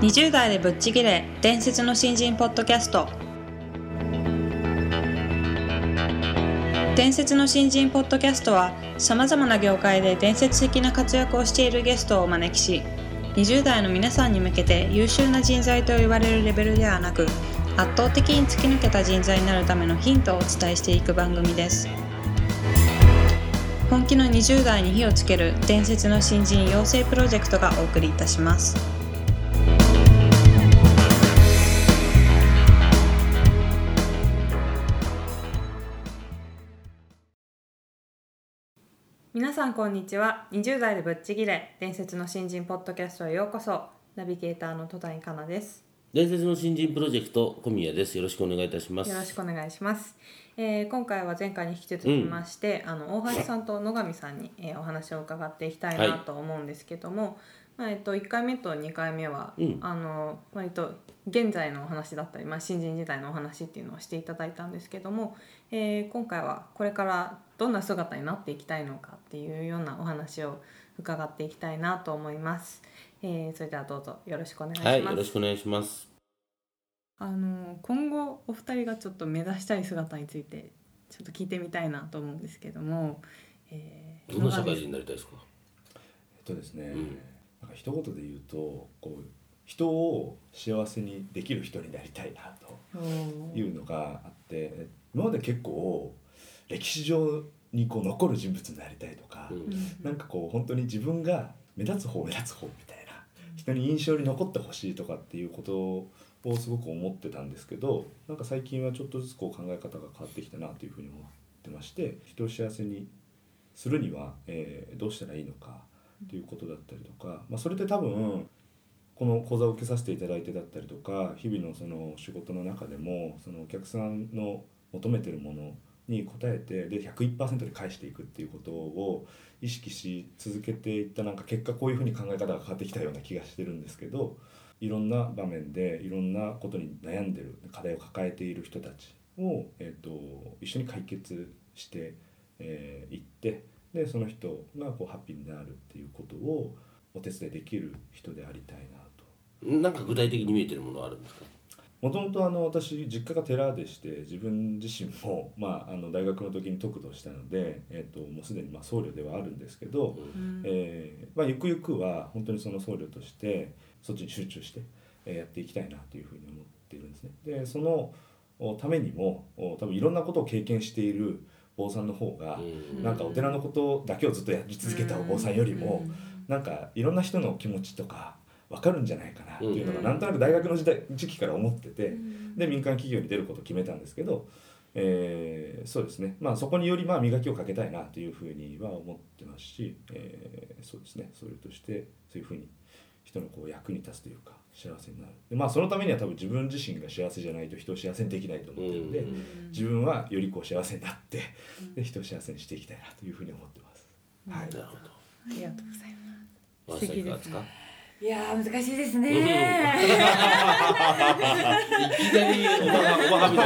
20代でぶっちぎれ伝説の新人ポッドキャスト。伝説の新人ポッドキャストはさまざまな業界で伝説的な活躍をしているゲストをお招きし20代の皆さんに向けて優秀な人材と言われるレベルではなく圧倒的に突き抜けた人材になるためのヒントをお伝えしていく番組です。本気の20代に火をつける伝説の新人養成プロジェクトがお送りいたします。皆さんこんにちは。20代でぶっちぎれ伝説の新人ポッドキャストへようこそ。ナビゲーターの戸谷香奈です。伝説の新人プロジェクト小宮です。よろしくお願いいたします。よろしくお願いします、えー今回は前回に引き続きまして、あの大橋さんと野上さんに、えーお話を伺っていきたいなと思うんですけども、まあえっと1回目と2回目は、うん。あの割と現在のお話だったり、まあ、新人時代のお話っていうのをしていただいたんですけども、えー今回はこれからどんな姿になっていきたいのかっていうようなお話を伺っていきたいなと思います。えーそれではどうぞよろしくお願いします。はいよろしくお願いしますあの今後お二人がちょっと目指したい姿についてちょっと聞いてみたいなと思うんですけども、えーどんな社会人になりたいですか？えっとですね、んなんか一言で言うとこう人を幸せにできる人になりたいなというのがあって今まで結構歴史上にこう残る人物になりたいとか、うんうん。なんかこう本当に自分が目立つ方目立つ方みたいな人に印象に残ってほしいとかっていうことをすごく思ってたんですけどなんか最近はちょっとずつこう考え方が変わってきたなというふうに思ってまして人を幸せにするには、えーどうしたらいいのかっていうことだったりとか、まあ、それって多分この講座を受けさせていただいてだったりとか日々のその仕事の中でもそのお客さんの求めてるものに応えてで101%で返していくっていうことを意識し続けていったなんか結果こういうふうに考え方が変わってきたような気がしてるんですけどいろんな場面でいろんなことに悩んでる課題を抱えている人たちを、えー、と一緒に解決してい、えーってでその人がこうハッピーになるっていうことをお手伝いできる人でありたいなと。なんか具体的に見えてるものあるんですか？もともとあの私実家が寺でして自分自身も、まあ、あの大学の時に得度したので、えー、ともうすでにまあ僧侶ではあるんですけど、うん。えーまあ、ゆくゆくは本当にその僧侶としてそっちに集中して、えーやっていきたいなというふうに思っているんですね。でそのおためにもお多分いろんなことを経験している坊さんの方が、うん。なんかお寺のことだけをずっとやり続けたお坊さんよりも、なんかいろんな人の気持ちとか分かるんじゃないかなっていうのがうんなんとなく大学の時代時期から思ってて、うん。で民間企業に出ることを決めたんですけど、えーそうですね。まあそこによりまあ磨きをかけたいなというふうには思ってますし、えーそうですね。それとしてそういうふうに人のこう役に立つというか幸せになる。でまあそのためには多分自分自身が幸せじゃないと人を幸せにできないと思ってるんで、うん。自分はよりこう幸せになってで人を幸せにしていきたいなというふうに思ってます。はい。なるほど。ありがとうございます。和田さんいかがですかいやー難しいですうんね。いきなりおばはおばはみた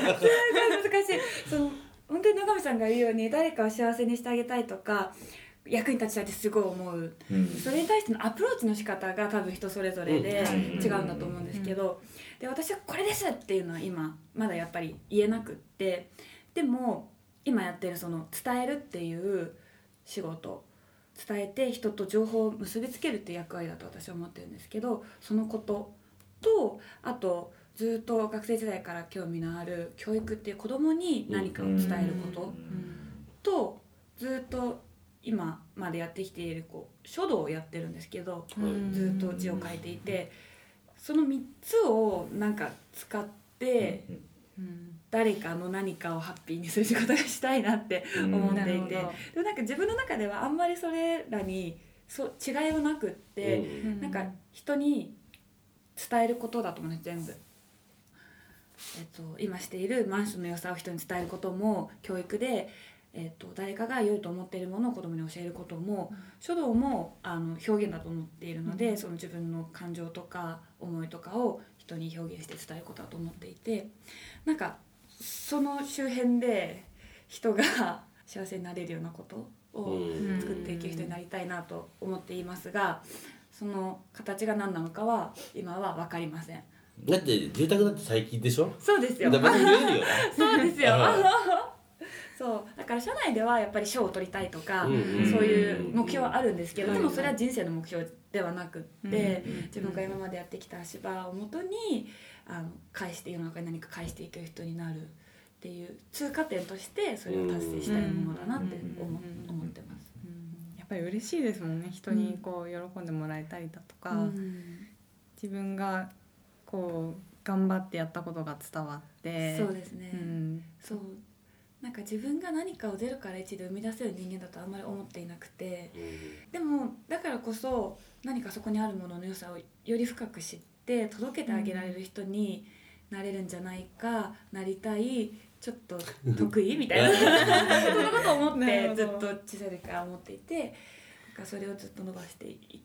いなすごい難しい。その本当に野上さんが言うように誰かを幸せにしてあげたいとか役に立ちたいってすごい思う。うんそれに対してのアプローチの仕方が多分人それぞれでうん違うんだと思うんですけど、で私はこれですっていうのは今まだやっぱり言えなくって、でも今やってるその伝えるっていう仕事。伝えて人と情報を結びつけるっていう役割だと私は思ってるんですけどそのこととあとずっと学生時代から興味のある教育っていう子供に何かを伝えること。とずっと今までやってきているこう書道をやってるんですけどうんずっと字を書いていてその3つをなんか使ってうん。うん誰かの何かをハッピーにする仕事がしたいなって思っていて。でもなんか自分の中ではあんまりそれらにそう違いはなくって、うん。なんか人に伝えることだと思うんです全部。えっと、今しているマンションの良さを人に伝えることも教育で、えっと、誰かが良いと思っているものを子供に教えることも、書道もあの表現だと思っているので、その自分の感情とか思いとかを人に表現して伝えることだと思っていて。なんかその周辺で人が 幸せになれるようなことをうん。作っていける人になりたいなと思っていますがその形が何なのかは今は分かりません。だって住宅だって最近でしょ？そうですよ。そうですよ。うんそうだから社内ではやっぱり賞を取りたいとか、うんうんそういう目標はあるんですけど、うんでもそれは人生の目標ではなくって、うん自分が今までやってきた足場をもとにあの返して世の中に何か返していける人になるっていう通過点としてそれを達成したいものだなって思,、うん思ってます。うん。やっぱり嬉しいですもんね。人にこう喜んでもらえたりだとか、うん。自分がこう頑張ってやったことが伝わって。そうですね、うん。そうなんか自分が何かを0から1で生み出せる人間だとあんまり思っていなくて。でもだからこそ何かそこにあるものの良さをより深く知って届けてあげられる人になれるんじゃないかなりたいちょっと 得意みたいな。そんなことを思ってずっと小さい時から思っていてなんかそれをずっと伸ばしていっ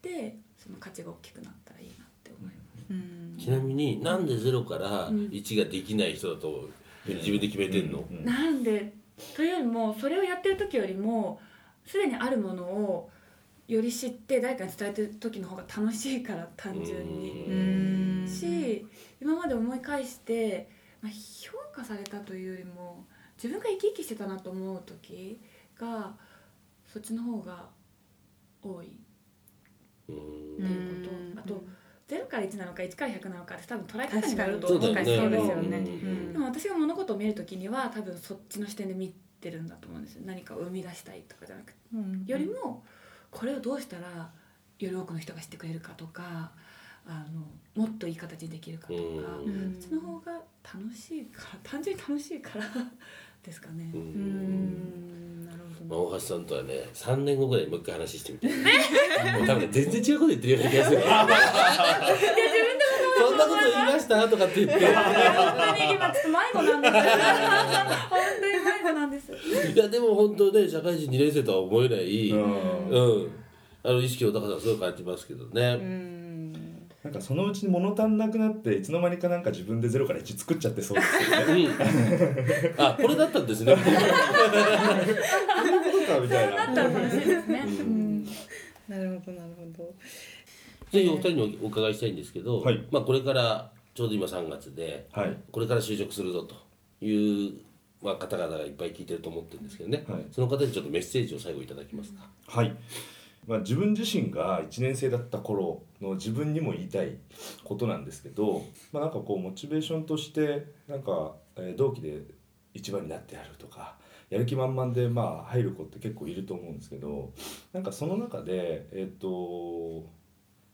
てその価値が大きくなったらいいなって思います。うん。ちなみになんでゼロからうん1ができない人だと自分で決めてんの、うんなんでというよりもそれをやってる時よりもすでにあるものをより知って誰かに伝えてる時の方が楽しいから単純に。うん。し今まで思い返して、まあ、評価されたというよりも自分が生き生きしてたなと思う時がそっちの方が多いうんっていうこと、あと0から1なのか1から100なのかって多分捉え方にによるとそうですけどそうですよね、うんでも私が物事を見る時には多分そっちの視点で見てるんだと思うんですよ。何かを生み出したいとかじゃなくて。うんよりもこれをどうしたらより多くの人が知ってくれるかとかあのもっといい形にできるかとか、うん。そっちの方が楽しいから単純に楽しいから ですかね。ううん。んなるまあほど大橋さんとはね3年後ぐらいにもう一回話してみたい もう多分ね全然違うこと言ってるような気がするそんなこと言いました？とかって言って本当に今ちょっと迷子なんです。本当に迷子なんです。いやでも本当ね社会人2年生とは思えない、うんうん、あの意識の高さはすごい感じますけどね。うんなんかそのうちに物足んなくなっていつの間にかなんか自分でゼロから1作っちゃってそうですよね。うん、あこれだったんですね。そうかみたいな。だったら楽しいですね。うんなるほどなるほどぜひお二人にお伺いしたいんですけど、はいまあ、これからちょうど今3月ではい。これから就職するぞという、まあ、方々がいっぱい聞いてると思ってるんですけどね、はいその方にちょっとメッセージを最後いただけますか？はい。まあ、自分自身が1年生だった頃の自分にも言いたいことなんですけど、まあ、なんかこうモチベーションとしてなんか、えー同期で一番になってやるとかやる気満々でまあ入る子って結構いると思うんですけどなんかその中でえっ、と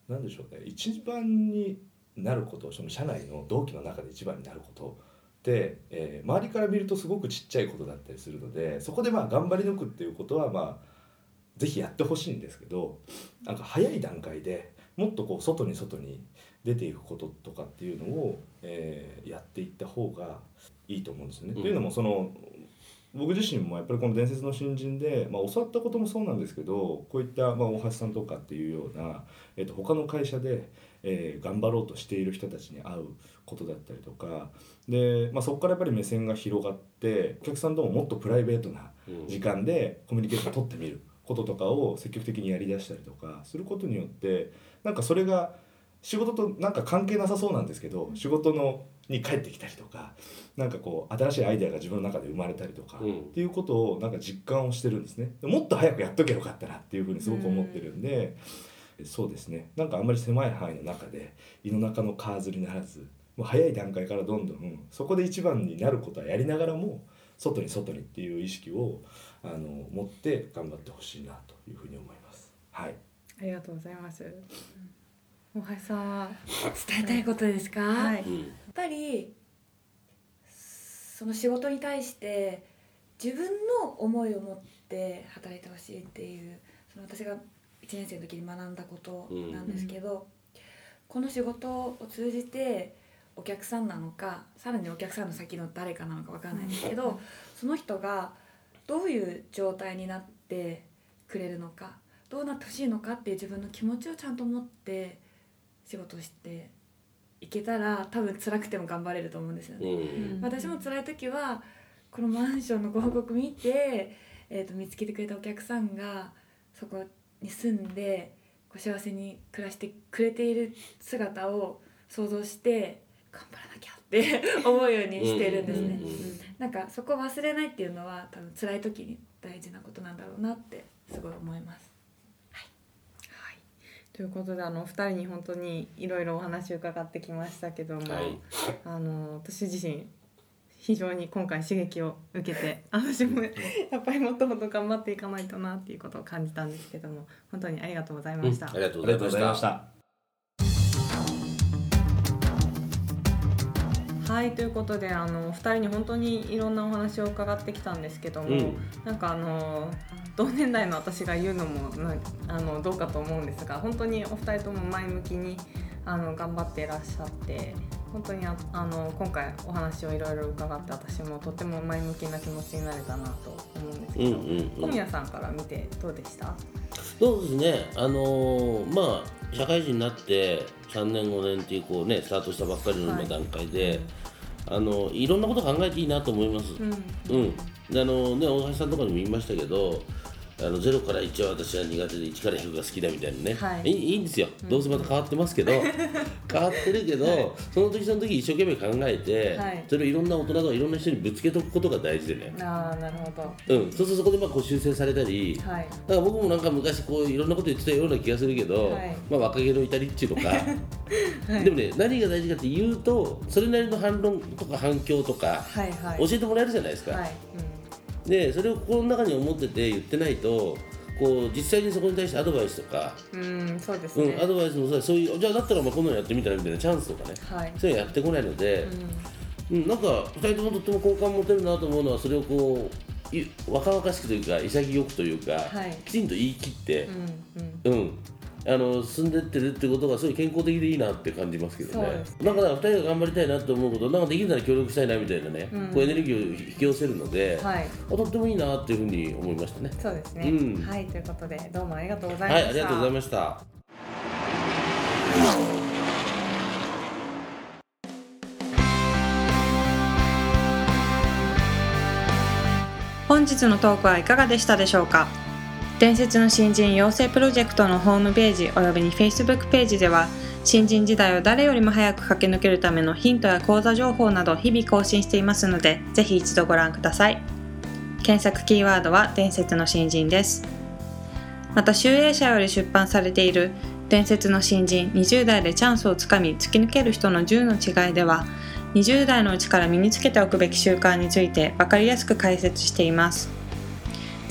なんでしょうね一番になることその社内の同期の中で一番になることって、えー周りから見るとすごくちっちゃいことだったりするのでそこでまあ頑張り抜くっていうことはまあぜひやってほしいんですけどなんか早い段階でもっとこう外に外に出ていくこととかっていうのを、えーやっていった方がいいと思うんですよね。うんというのもその僕自身もやっぱりこの伝説の新人で、まあ、教わったこともそうなんですけどこういった、まあ、大橋さんとかっていうような、えー、と他の会社で、えー頑張ろうとしている人たちに会うことだったりとかで、まあ、そこからやっぱり目線が広がってお客さんとももっとプライベートなうん。時間でコミュニケーションを取ってみることとかを積極的にやりだしたりとかすることによってなんかそれが仕事となんか関係なさそうなんですけど仕事のに帰ってきたりとかなんかこう新しいアイデアが自分の中で生まれたりとか、うん。っていうことをなんか実感をしてるんですね。もっと早くやっとけばよかったなっていうふうにすごく思ってるんで、そうですね。なんかあんまり狭い範囲の中で胃の中の蛙にならずもう早い段階からどんどんそこで一番になることはやりながらも外に外にっていう意識をあの持って頑張ってほしいなというふうに思います。はい、ありがとうございます大橋さんは伝えたいことですか？はい。うん。やっぱりその仕事に対して自分の思いを持って働いてほしいっていうその私が1年生の時に学んだことなんですけど、この仕事を通じてお客さんなのかさらにお客さんの先の誰かなのかわからないんですけど、その人がどういう状態になってくれるのかどうなってほしいのかっていう自分の気持ちをちゃんと持って仕事をしていけたら多分辛くても頑張れると思うんですよね。うん私も辛い時はこのマンションの広告見て、えー、と見つけてくれたお客さんがそこに住んでこう幸せに暮らしてくれている姿を想像して頑張らなきゃって 思うようにしてるんですね。なんかそこを忘れないっていうのは多分辛い時に大事なことなんだろうなってすごい思います。はい、ということであのお二人に本当にいろいろお話を伺ってきましたけども、はいあの私自身非常に今回刺激を受けて私もやっぱりもっともっと頑張っていかないとなっていうことを感じたんですけども本当にありがとうございました。ありがとうありがとうごございました。はいということであのお二人に本当にいろんなお話を伺ってきたんですけども、うんなんかあの同年代の私が言うのもなあのどうかと思うんですが本当にお二人とも前向きにあの頑張っていらっしゃって本当にああの今回お話をいろいろ伺って私もとても前向きな気持ちになれたなと思うんですけど、うんうんうん。小宮さんから見てどうでした？そうですね、あのーまあ社会人になって3年5年っていうこうねスタートしたばっかりの今はい。段階で、あのいろんなこと考えていいなと思います。うんうん、であのね大橋さんとかにも言いましたけど。あの0から1は私は苦手で1から100が好きだみたいなね、はい。い、いいんですよ、どうせまた変わってますけど 変わってるけど、その時その時一生懸命考えて、はい。それをいろんな大人とかいろんな人にぶつけておくことが大事でね、ああなるほど。うん、そうするとそこでまあこう修正されたり、はい。だから僕もなんか昔こういろんなこと言ってたような気がするけど、はい。まあ若気の至りっちゅうのか、はい。でもね何が大事かっていうとそれなりの反論とか反響とかはいはい。教えてもらえるじゃないですか、はい、でそれを心の中に思ってて言ってないとこう実際にそこに対してアドバイスとか、うん、うん、そうですね、うん、アドバイスもそうそういうじゃあだったらお前こんなのやってみたらみたいなチャンスとかねはい、そういうのやってこないので、うん。うん、なんか2人ともとっても好感持てるなと思うのはそれをこうい若々しくというか潔くというか、はい。きちんと言い切ってう、んうん。うん、あの進んでってるってことがすごい健康的でいいなって感じますけどね。なんかだから2人が頑張りたいなと思うことなんかできるなら協力したいなみたいなね、うん。こうエネルギーを引き寄せるので、はい。あとってもいいなっていうふうに思いましたね。そうですね、うん。はいということでどうもありがとうございました。はいありがとうございました。本日のトークはいかがでしたでしょうか？伝説の新人養成プロジェクトのホームページおよびに Facebook ページでは新人時代を誰よりも早く駆け抜けるためのヒントや講座情報など日々更新していますのでぜひ一度ご覧ください。検索キーワードは伝説の新人です。また集英社より出版されている伝説の新人20代でチャンスをつかみ突き抜ける人の10の違いでは20代のうちから身につけておくべき習慣について分かりやすく解説しています。